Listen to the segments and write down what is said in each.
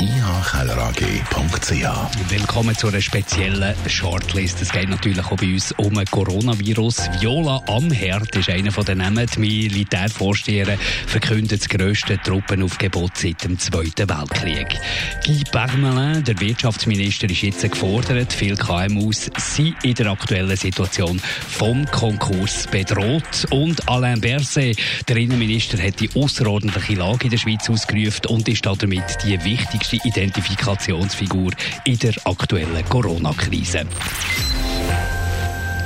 ihkellerag.ch. Willkommen zu einer speziellen Shortlist. Es geht natürlich auch bei uns um ein Coronavirus. Viola Amherd ist einer von den Namen. Die Militärvorsteherin verkündet das grösste Truppenaufgebot seit dem Zweiten Weltkrieg. Guy Parmelin, der Wirtschaftsminister, ist jetzt gefordert. Viele KMUs sind in der aktuellen Situation vom Konkurs bedroht. Und Alain Berset, der Innenminister, hat die außerordentliche Lage in der Schweiz ausgerufen und ist damit die wichtigste wichtigste Identifikationsfigur in der aktuellen Corona-Krise.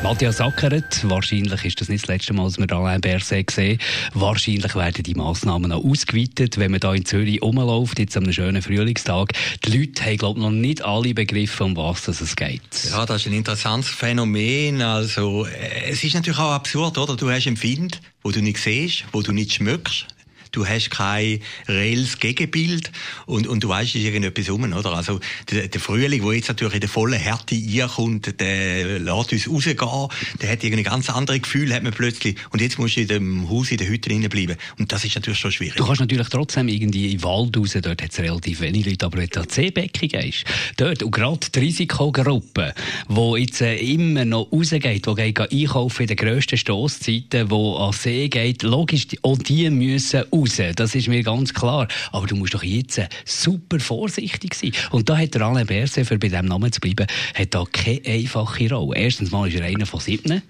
Matthias Ackeret, wahrscheinlich ist das nicht das letzte Mal, dass wir Alain Berset sehen. Wahrscheinlich werden die Massnahmen noch ausgeweitet, wenn man da in Zürich rumläuft, jetzt am schönen Frühlingstag. Die Leute haben, glaube ich, noch nicht alle begriffen, um was es geht. Ja, das ist ein interessantes Phänomen. Also, äh, es ist natürlich auch absurd, oder? Du hast Empfind, wo du nicht siehst, wo du nicht schmückst du hast kein reelles Gegenbild und, und du weißt, es ist irgendetwas rum, oder? Also, der, der Frühling, der jetzt natürlich in der vollen Härte reinkommt, der lässt uns rausgehen, der hat irgendwie ganz andere Gefühle, hat man plötzlich. Und jetzt musst du in dem Haus, in der Hütte bleiben. Und das ist natürlich schon schwierig. Du kannst natürlich trotzdem irgendwie in Wald raus, dort hat es relativ wenig Leute, aber wenn du an Seebecken gehst, dort, und gerade die Risikogruppe, die jetzt äh, immer noch rausgeht, die geht einkaufen in den grössten Stosszeiten, die an See geht, logisch, und die müssen raus raus. Das ist mir ganz klar. Aber du musst doch jetzt super vorsichtig sein. Und da hat der Alain Berset, für bei diesem Namen zu bleiben, hat da keine einfache Rolle. Erstens mal ist er einer von sieben.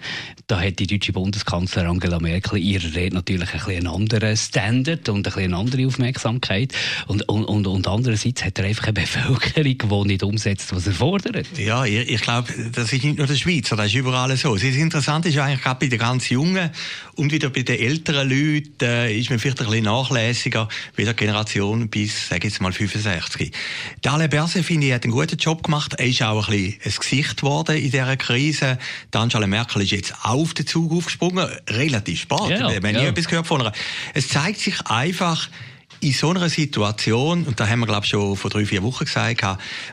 Da hat die deutsche Bundeskanzlerin Angela Merkel in ihrer Rede natürlich ein bisschen einen anderen Standard und ein eine andere Aufmerksamkeit. Und, und, und, und andererseits hat er einfach eine Bevölkerung, die nicht umsetzt, was er fordert. Ja, ich, ich glaube, das ist nicht nur der Schweizer, das ist überall so. Das Interessante ist eigentlich gerade bei den ganz Jungen und wieder bei den älteren Leuten äh, ist man vielleicht ein bisschen nachlässiger wie der Generation bis, sage jetzt mal, 65. Der Alain Berset, finde ich, hat einen guten Job gemacht. Er ist auch ein bisschen ein Gesicht geworden in dieser Krise. Die Angela Merkel ist jetzt auf den Zug aufgesprungen. Relativ spät. Ja, Wir haben ja. nie etwas gehört von ihr. Es zeigt sich einfach, in so einer Situation, und da haben wir, glaube ich, schon vor drei, vier Wochen gesagt,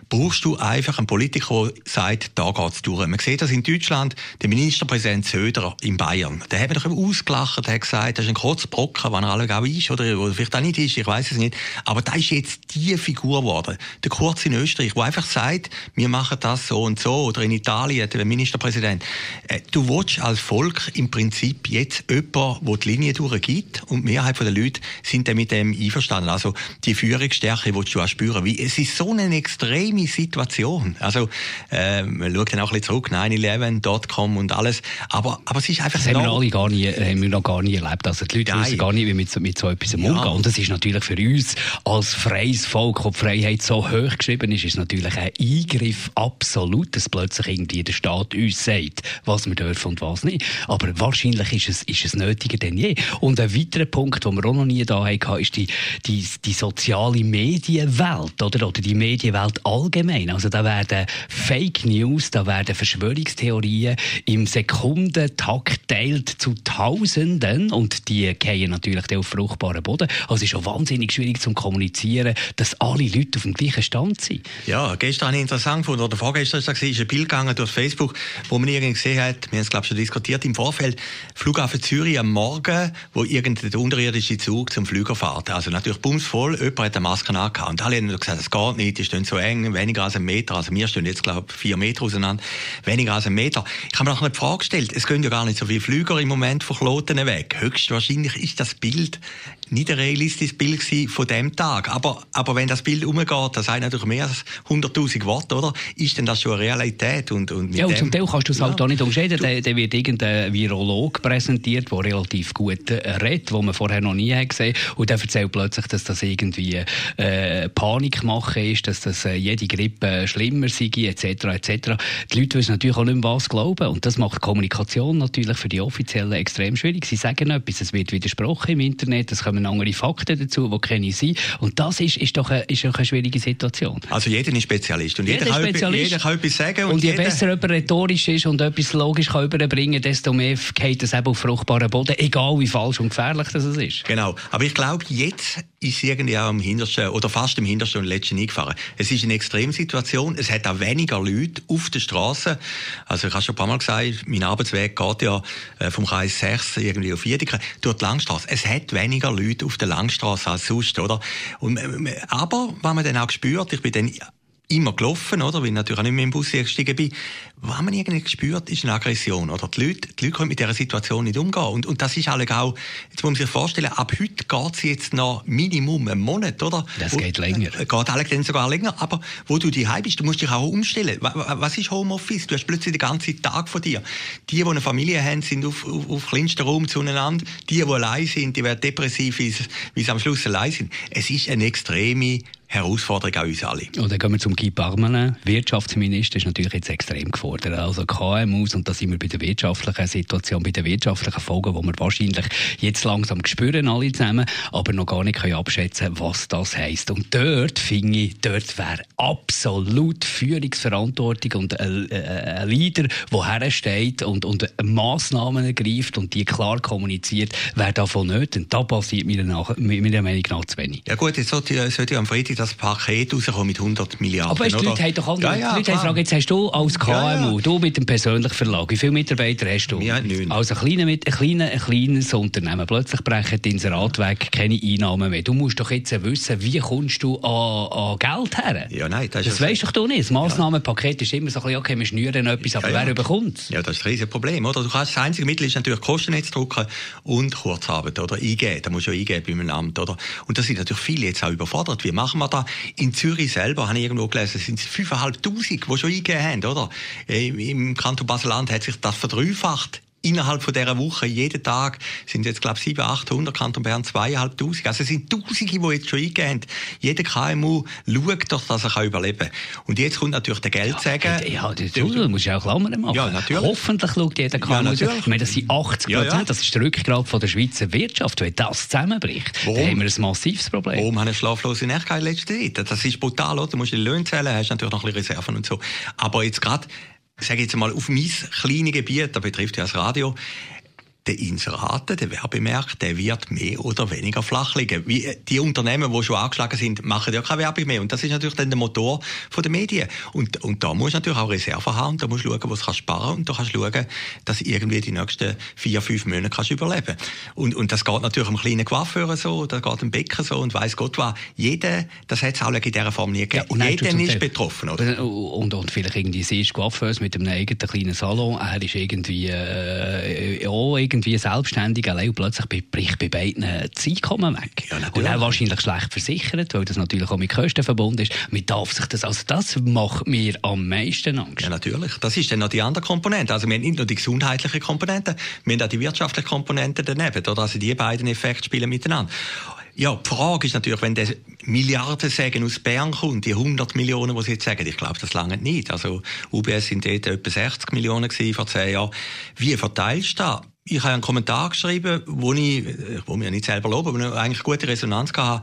brauchst du einfach einen Politiker, der sagt, da geht's durch. Man sieht das in Deutschland, der Ministerpräsident Söder in Bayern, der hat mich doch ausgelacht, der hat gesagt, das ist ein Kotzbrocken, wann er alle auch ist, oder, oder vielleicht auch nicht ist, ich weiß es nicht. Aber da ist jetzt die Figur geworden. Der Kurz in Österreich, der einfach sagt, wir machen das so und so, oder in Italien, der Ministerpräsident. Äh, du willst als Volk im Prinzip jetzt jemanden, der die Linie durchgibt, und die Mehrheit der Leute sind dann mit dem einverstanden einverstanden. Also die Führungsstärke willst du auch spüren. Wie, es ist so eine extreme Situation. Also äh, man schaut dann auch ein bisschen zurück, 9-11, und alles. Aber, aber es ist einfach das haben wir alle gar nie, haben wir noch gar nie erlebt. Also die Leute Nein. wissen gar nicht, wie mit, mit so etwas umgehen. Ja. Und das ist natürlich für uns als freies Volk, ob Freiheit so hoch geschrieben ist, ist natürlich ein Eingriff absolut, dass plötzlich irgendwie der Staat uns sagt, was wir dürfen und was nicht. Aber wahrscheinlich ist es, ist es nötiger denn je. Und ein weiterer Punkt, den wir auch noch nie da hatten, ist die, die, die soziale Medienwelt oder, oder die Medienwelt allgemein. Also da werden Fake News, da werden Verschwörungstheorien im Sekundentakt teilt zu Tausenden und die gehen natürlich auf fruchtbaren Boden. Also es ist schon wahnsinnig schwierig zu kommunizieren, dass alle Leute auf dem gleichen Stand sind. Ja, gestern habe ich interessant gefunden, oder vorgestern es ein Bild gegangen durch Facebook, wo man irgendwie gesehen hat, wir haben es glaube ich schon diskutiert im Vorfeld, Flughafen Zürich am Morgen, wo irgendein unterirdischer Zug zum Flüger fährt. Also natürlich bumsvoll, jemand hat eine Maske angehabt. Und alle haben gesagt, es geht nicht, die stehen so eng, weniger als ein Meter. Also wir stehen jetzt, glaube ich, vier Meter auseinander, weniger als ein Meter. Ich habe mir noch eine Frage gestellt, es gehen ja gar nicht so viele Flüger im Moment von Kloten weg. Höchstwahrscheinlich ist das Bild nicht ein realistisches Bild von dem Tag. Aber, aber wenn das Bild umgeht, das sind natürlich mehr als 100.000 Watt, oder? Ist denn das schon eine Realität? Und, und ja, und zum Teil kannst du es ja. halt auch nicht umschäden. Da, da wird irgendein Virolog präsentiert, der relativ gut äh, redet, wo man vorher noch nie gesehen hat. Und der erzählt plötzlich, dass das irgendwie äh, Panikmache ist, dass das äh, jede Grippe schlimmer sei, etc., etc. Die Leute wissen natürlich auch nicht mehr, was glauben. Und das macht Kommunikation natürlich für die Offiziellen extrem schwierig. Sie sagen etwas, es wird widersprochen im Internet, es kommen andere Fakten dazu, die keine sind. Und das ist, ist, doch eine, ist doch eine schwierige Situation. Also jeder ist Spezialist. Und jeder, jeder, kann, Spezialist. jeder kann etwas sagen. Und, und je besser jemand rhetorisch ist und etwas logisch kann überbringen, desto mehr geht es eben auf fruchtbaren Boden, egal wie falsch und gefährlich das ist. Genau. Aber ich glaube, jetzt ist irgendwie auch am hintersten, oder fast im hintersten und letzten eingefahren. Es ist eine Extremsituation. Es hat auch weniger Leute auf der Straße. Also ich habe schon ein paar Mal gesagt, mein Arbeitsweg geht ja vom Kreis 6 irgendwie auf Wiedeke durch die Langstrasse. Es hat weniger Leute auf der Langstrasse als sonst, oder? Und, äh, aber, was man dann auch spürt, ich bin dann immer gelaufen, oder? Weil ich natürlich auch nicht mehr im Bus gestiegen bin. Was man irgendwie gespürt, ist eine Aggression, oder? Die Leute, die Leute können mit dieser Situation nicht umgehen. Und, und das ist alle auch, jetzt muss man sich vorstellen, ab heute geht es jetzt noch Minimum einen Monat, oder? Das geht länger. Äh, geht alle dann sogar länger. Aber wo du die bist, du musst dich auch umstellen. Was ist Homeoffice? Du hast plötzlich den ganzen Tag vor dir. Die, die eine Familie haben, sind auf, auf, auf kleinsten Raum zueinander. Die, die allein sind, die werden depressiv, wie sie am Schluss allein sind. Es ist eine extreme Herausforderung an uns alle. Und dann gehen wir zum Guy Parmelin. Wirtschaftsminister ist natürlich jetzt extrem gefordert. Also KMUs, und da sind wir bei der wirtschaftlichen Situation, bei den wirtschaftlichen Folgen, die wir wahrscheinlich jetzt langsam spüren, alle zusammen, aber noch gar nicht können abschätzen was das heisst. Und dort, finde ich, dort wäre absolut Führungsverantwortung und ein, ein Leader, der hersteht und, und Massnahmen ergreift und die klar kommuniziert, wäre davon nötig. Und da passiert meiner, meiner Meinung nach zu wenig. Ja gut, jetzt sollte, sollte am Freitag das Paket rauskommen mit 100 Milliarden. Aber weißt, die Leute haben doch alle, ja, ja, die Leute fragen, jetzt hast du als KMU, ja, ja. du mit dem persönlichen Verlag, wie viele Mitarbeiter hast du? Ja, neun. Also ein, kleiner, ein, kleiner, ein kleines Unternehmen, plötzlich brechen die Inserat weg, keine Einnahmen mehr. Du musst doch jetzt wissen, wie kommst du an, an Geld her? Ja, nein, das, das weißt doch du nicht. Das Massnahmenpaket ist immer so ein bisschen, okay, wir schnüren etwas, aber wer bekommt Ja, das ist ein riesiges Problem, oder? Du kannst, das einzige Mittel ist natürlich Kostennetz drucken und Kurzarbeit, oder? Eingeben, da musst du ja eingeben bei einem Amt, oder? Und das sind natürlich viele jetzt auch überfordert. Wie machen wir da? In Zürich selber, habe ich irgendwo gelesen, sind es 5'500, die schon eingegeben haben, oder? Im Kanton Basel-Land hat sich das verdreifacht innerhalb von dieser Woche, jeden Tag, sind jetzt, glaube ich, 700, 800, Kanton Bern 2'500. Also es sind Tausende, die jetzt schon eingegeben haben. Jeder KMU schaut doch, dass er überleben kann. Und jetzt kommt natürlich der Geldsäger. Ja, ja das, du, musst ja auch Klammern machen. Ja, natürlich. Hoffentlich schaut jeder KMU. Ja, natürlich. Ich meine, das sind 80 Prozent. Ja, ja. Das ist der Rückgrat von der Schweizer Wirtschaft. Wenn das zusammenbricht, Warum? dann haben wir ein massives Problem. Warum haben wir schlaflose Nächte in letzter Zeit? Das ist brutal, oder? Du musst die Löhne zählen, hast natürlich noch ein bisschen Reserven und so. Aber jetzt gerade sage jetzt mal, auf mein kleines Gebiet, das betrifft ja das Radio, der Inseraten, der Werbemarkt, der wird mehr oder weniger flach liegen. Wie äh, die Unternehmen, die schon angeschlagen sind, machen ja keine Werbung mehr. Und das ist natürlich dann der Motor der Medien. Und, und da musst du natürlich auch Reserven haben. Da musst du schauen, was du sparen kannst. Und da kannst du schauen, dass du irgendwie die nächsten vier, fünf Monate kannst überleben und, und das geht natürlich am kleinen Coiffeur so, das geht am Bäcker so und weiß Gott was. Jeder, das hat es auch in dieser Form nie gegeben. Ja, Jeder ist betroffen. Oder? Und, und vielleicht irgendwie siehst Coiffeurs mit einem eigenen kleinen Salon, er ist irgendwie äh, auch irgendwie selbstständig allein und plötzlich bricht bei beiden das Einkommen weg. Ja, und er wahrscheinlich schlecht versichert, weil das natürlich auch mit Kosten verbunden ist. Man darf sich das, also das macht mir am meisten Angst. Ja, natürlich. Das ist dann noch die andere Komponente. Also wir haben nicht nur die gesundheitliche Komponente, wir haben auch die wirtschaftliche Komponente daneben. Oder? Also die beiden Effekte spielen miteinander. Ja, die Frage ist natürlich, wenn der Milliardensägen aus Bern kommt, die 100 Millionen, die Sie jetzt sagen, ich glaube, das lange nicht. Also UBS sind dort etwa 60 Millionen gewesen vor zehn Jahren. Wie verteilst du das? Ich habe einen Kommentar geschrieben, wo ich, wo mir nicht selber lobe, aber eigentlich gute Resonanz hatte.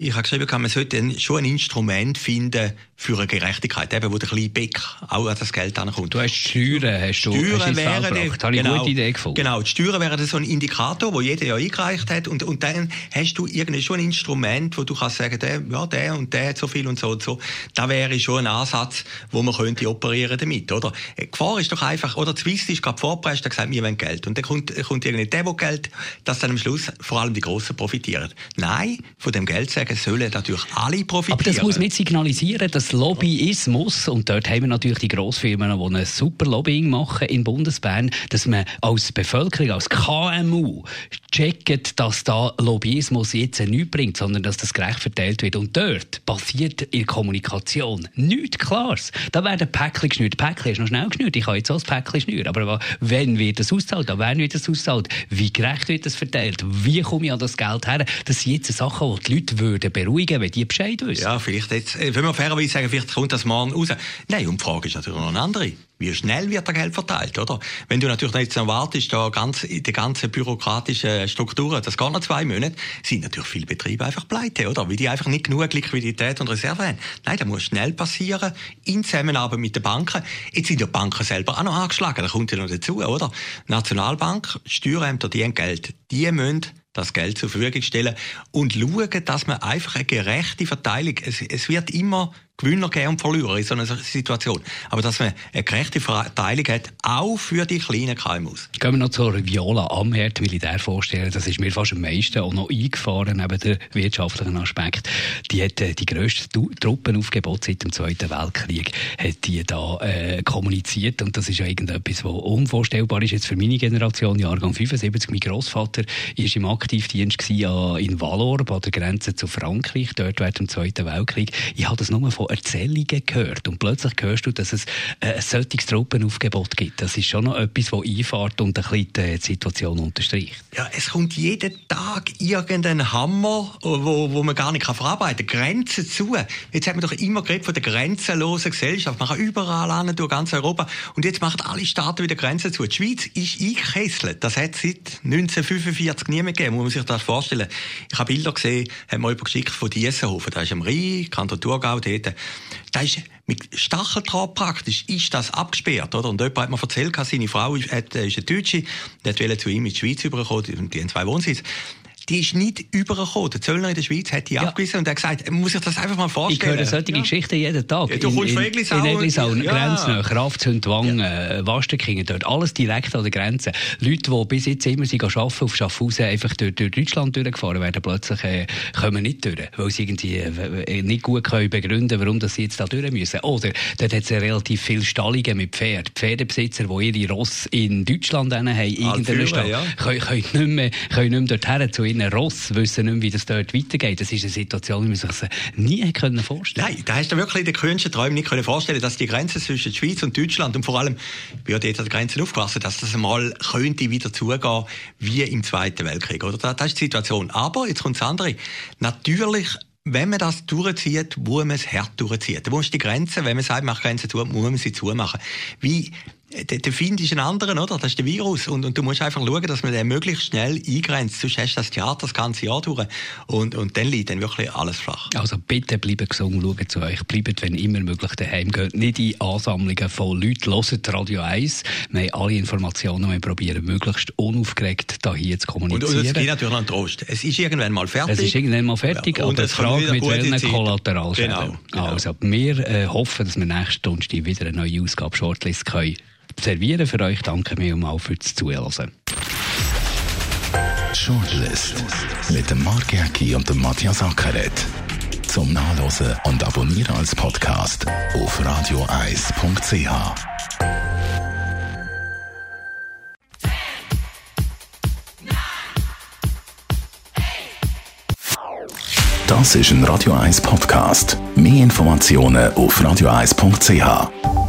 Ich habe geschrieben, man sollte schon ein Instrument finden, für eine Gerechtigkeit, eben, wo der kleine Beck auch an das Geld ankommt. Du hast Steuern, hast du Steuern hast wären die, habe ich genau, eine gute Idee gefunden. Genau, die Steuern wären so ein Indikator, wo jeder ja eingereicht hat und, und dann hast du irgendwie schon ein Instrument, wo du kannst sagen, der, ja, der und der hat so viel und so und so. Da wäre schon ein Ansatz, wo man könnte operieren damit, oder? Die Gefahr ist doch einfach, oder Swiss ist gerade vorgepresst, der gesagt, wir wollen Geld. Und dann kommt, kommt irgendwie der, der Geld, dass dann am Schluss vor allem die Grossen profitieren. Nein, von dem Geld sagen sollen natürlich alle profitieren. Aber das muss nicht signalisieren, dass Lobbyismus, und dort haben wir natürlich die Grossfirmen, die ein super Lobbying machen in Bundesbern, dass man als Bevölkerung, als KMU checkt, dass da Lobbyismus jetzt nichts bringt, sondern dass das gerecht verteilt wird. Und dort passiert in Kommunikation nichts Klares. Da werden Päckchen geschnürt. Päckchen ist noch schnell geschnürt. Ich kann jetzt auch das Päckchen schnüren. Aber wenn wird das auszahlt? An wird das auszahlt? Wie gerecht wird das verteilt? Wie komme ich an das Geld her? Das sind jetzt Sachen, die die Leute würden beruhigen, wenn die Bescheid wissen. Ja, vielleicht jetzt, äh, wenn wir fairerweise sagen, vielleicht kommt das morgen raus. Nein, und die Frage ist natürlich noch eine andere. Wie schnell wird das Geld verteilt, oder? Wenn du natürlich jetzt noch wartest, da ganz, den ganzen bürokratischen Strukturen, das geht noch zwei Monate, sind natürlich viele Betriebe einfach pleite, oder? Weil die einfach nicht genug Liquidität und Reserve haben. Nein, das muss schnell passieren, in Zusammenarbeit mit den Banken. Jetzt sind ja die Banken selber auch noch angeschlagen, da kommt ja noch dazu, oder? Nationalbank, Steuerämter, die haben Geld. Die müssen das Geld zur Verfügung stellen und schauen, dass man einfach eine gerechte Verteilung, es, es wird immer Gewinner geben und Verlierer in so einer Situation. Aber dass man eine gerechte Verteilung hat, auch für die kleinen KMUs. Gehen wir noch zur Viola Amherd, will ich dir vorstellen. Das ist mir fast am meisten auch noch eingefahren, neben dem wirtschaftlichen Aspekt. Die hat äh, die grösste Truppenaufgebot seit dem Zweiten Weltkrieg hat die da äh, kommuniziert und das ist ja irgendetwas, was unvorstellbar ist jetzt für meine Generation, Jahrgang 75. Mein Großvater war im Aktivdienst in Valor, bei der Grenze zu Frankreich, dort während dem Zweiten Weltkrieg. Ich habe das nur von Erzählungen gehört und plötzlich hörst du, dass es äh, ein solches Truppenaufgebot gibt. Das ist schon noch etwas, das einfährt und ein die Situation unterstreicht. Ja, es kommt jeden Tag irgendein Hammer, wo, wo man gar nicht verarbeiten kann. Grenzen zu. Jetzt hat man doch immer geredet von der grenzenlosen Gesellschaft. Man kann überall an, durch ganz Europa. Und jetzt macht alle Staaten wieder Grenzen zu. Die Schweiz ist eingekesselt. Das hat seit 1945 niemand gegeben, muss man sich das vorstellen. Ich habe Bilder gesehen, haben wir geschickt von Diessenhofen. Da ist am Rhein, Kanton Thurgau dort. Da ist mit Stacheldraht praktisch ist das abgesperrt, oder? Und jemand hat mir erzählt, seine Frau ist, ist eine Deutsche, die wollte zu ihm in die Schweiz überkommen, die haben zwei Wohnsitze die ist nicht übergekommen. Der Zöllner in der Schweiz hat die ja. abgewiesen und hat gesagt, man muss sich das einfach mal vorstellen. Ich höre solche ja. Geschichten jeden Tag. Ja, du kommst von Eglisau. In Eglisau, ja. Grenznähe, Kraftzündwang, ja. äh, Wastenkingen, dort alles direkt an der Grenze. Leute, die bis jetzt immer sie arbeiten, auf Schaffhausen einfach durch, durch Deutschland durchgefahren werden, plötzlich äh, kommen nicht durch, weil sie irgendwie äh, nicht gut können begründen warum sie jetzt da durch müssen. Oder dort hat es relativ viele Stallungen mit Pferden. Pferdebesitzer, die ihre Ross in Deutschland haben, irgendeinen Stall, ja. können, können, nicht mehr, können nicht mehr dorthin zu ihren Ross, wissen nicht mehr, wie das dort weitergeht. Das ist eine Situation, die man sich nie können vorstellen Nein, da hast du wirklich in den kühnsten Träumen nicht können vorstellen dass die Grenze zwischen der Schweiz und Deutschland und vor allem, wie hat jetzt an der Grenze aufgewachsen, dass das einmal könnte wieder zugehen wie im Zweiten Weltkrieg. Oder? Das ist die Situation. Aber, jetzt kommt das andere, natürlich wenn man das durchzieht, muss man es hart durchziehen. Da muss die Grenze, wenn man sagt, man macht Grenzen zu, muss man sie zumachen. Wie der, der Find ist ein anderer, oder? Das ist der Virus. Und, und du musst einfach schauen, dass man den möglichst schnell eingrenzt. Sonst hast du das Theater das ganze Jahr durch. Und, und dann liegt dann wirklich alles flach. Also bitte bleibt gesund, schaut zu euch. Bleibt, wenn immer möglich, daheim. Geht nicht in Ansammlungen von Leuten. Hört Radio 1. Wir haben alle Informationen. Wir probieren möglichst unaufgeregt da hier zu kommunizieren. Und, und es gibt natürlich einen Trost. Es ist irgendwann mal fertig. Es ist irgendwann mal fertig. Ja, und aber die Frage, mit welchen Kollateralschäden. Genau, genau. Also, wir äh, hoffen, dass wir nächste Stunde wieder eine neue Ausgabe Shortlist können servieren für euch. Danke mir mal fürs Zuhören. Shortlist mit dem Mark Jäcki und dem Matthias Ackeret. Zum Nachlesen und Abonnieren als Podcast auf radioeis.ch. Das ist ein Radio 1 Podcast. Mehr Informationen auf radioeis.ch.